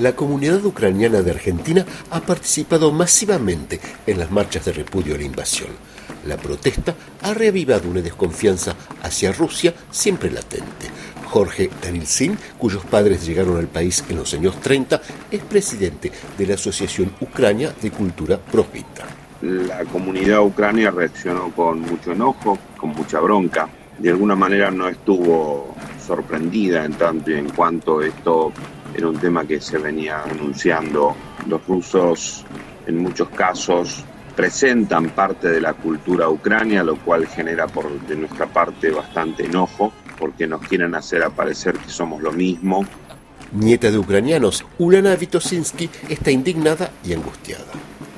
La comunidad ucraniana de Argentina ha participado masivamente en las marchas de repudio a la invasión. La protesta ha reavivado una desconfianza hacia Rusia siempre latente. Jorge Danilsin, cuyos padres llegaron al país en los años 30, es presidente de la Asociación Ucrania de Cultura Próspita. La comunidad ucrania reaccionó con mucho enojo, con mucha bronca. De alguna manera no estuvo sorprendida en tanto y en cuanto esto era un tema que se venía anunciando. Los rusos en muchos casos presentan parte de la cultura ucrania, lo cual genera por de nuestra parte bastante enojo, porque nos quieren hacer aparecer que somos lo mismo. Nieta de ucranianos, Ulana Vitosinski está indignada y angustiada.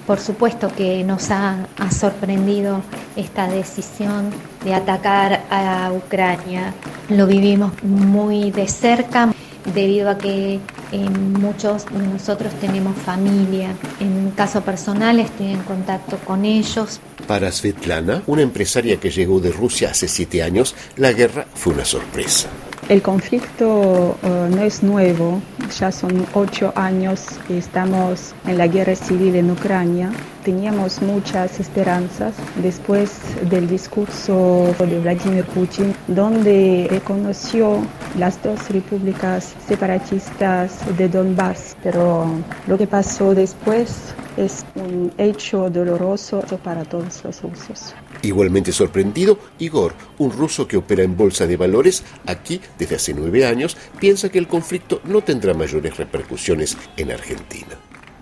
Por supuesto que nos ha, ha, sorprendido esta decisión de atacar a Ucrania. Lo vivimos muy de cerca debido a que eh, muchos de nosotros tenemos familia. En caso personal estoy en contacto con ellos. Para Svetlana, una empresaria que llegó de Rusia hace siete años, la guerra fue una sorpresa. El conflicto uh, no es nuevo, ya son ocho años que estamos en la guerra civil en Ucrania. Teníamos muchas esperanzas después del discurso de Vladimir Putin, donde reconoció las dos repúblicas separatistas de Donbass. Pero lo que pasó después es un hecho doloroso para todos los rusos. Igualmente sorprendido, Igor, un ruso que opera en bolsa de valores aquí desde hace nueve años, piensa que el conflicto no tendrá mayores repercusiones en Argentina.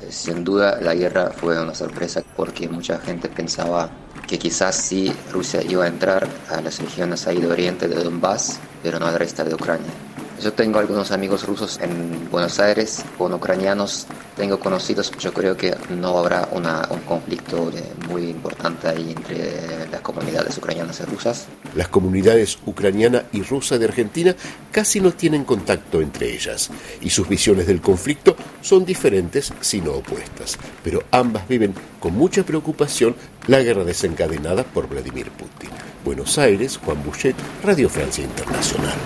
Sin duda la guerra fue una sorpresa porque mucha gente pensaba que quizás sí Rusia iba a entrar a las regiones ahí de oriente de Donbass, pero no al resto de Ucrania. Yo tengo algunos amigos rusos en Buenos Aires, con ucranianos, tengo conocidos, yo creo que no habrá una, un conflicto muy importante ahí entre las comunidades ucranianas y rusas. Las comunidades ucraniana y rusa de Argentina casi no tienen contacto entre ellas y sus visiones del conflicto son diferentes, si no opuestas, pero ambas viven con mucha preocupación la guerra desencadenada por Vladimir Putin. Buenos Aires, Juan Bouchet, Radio Francia Internacional.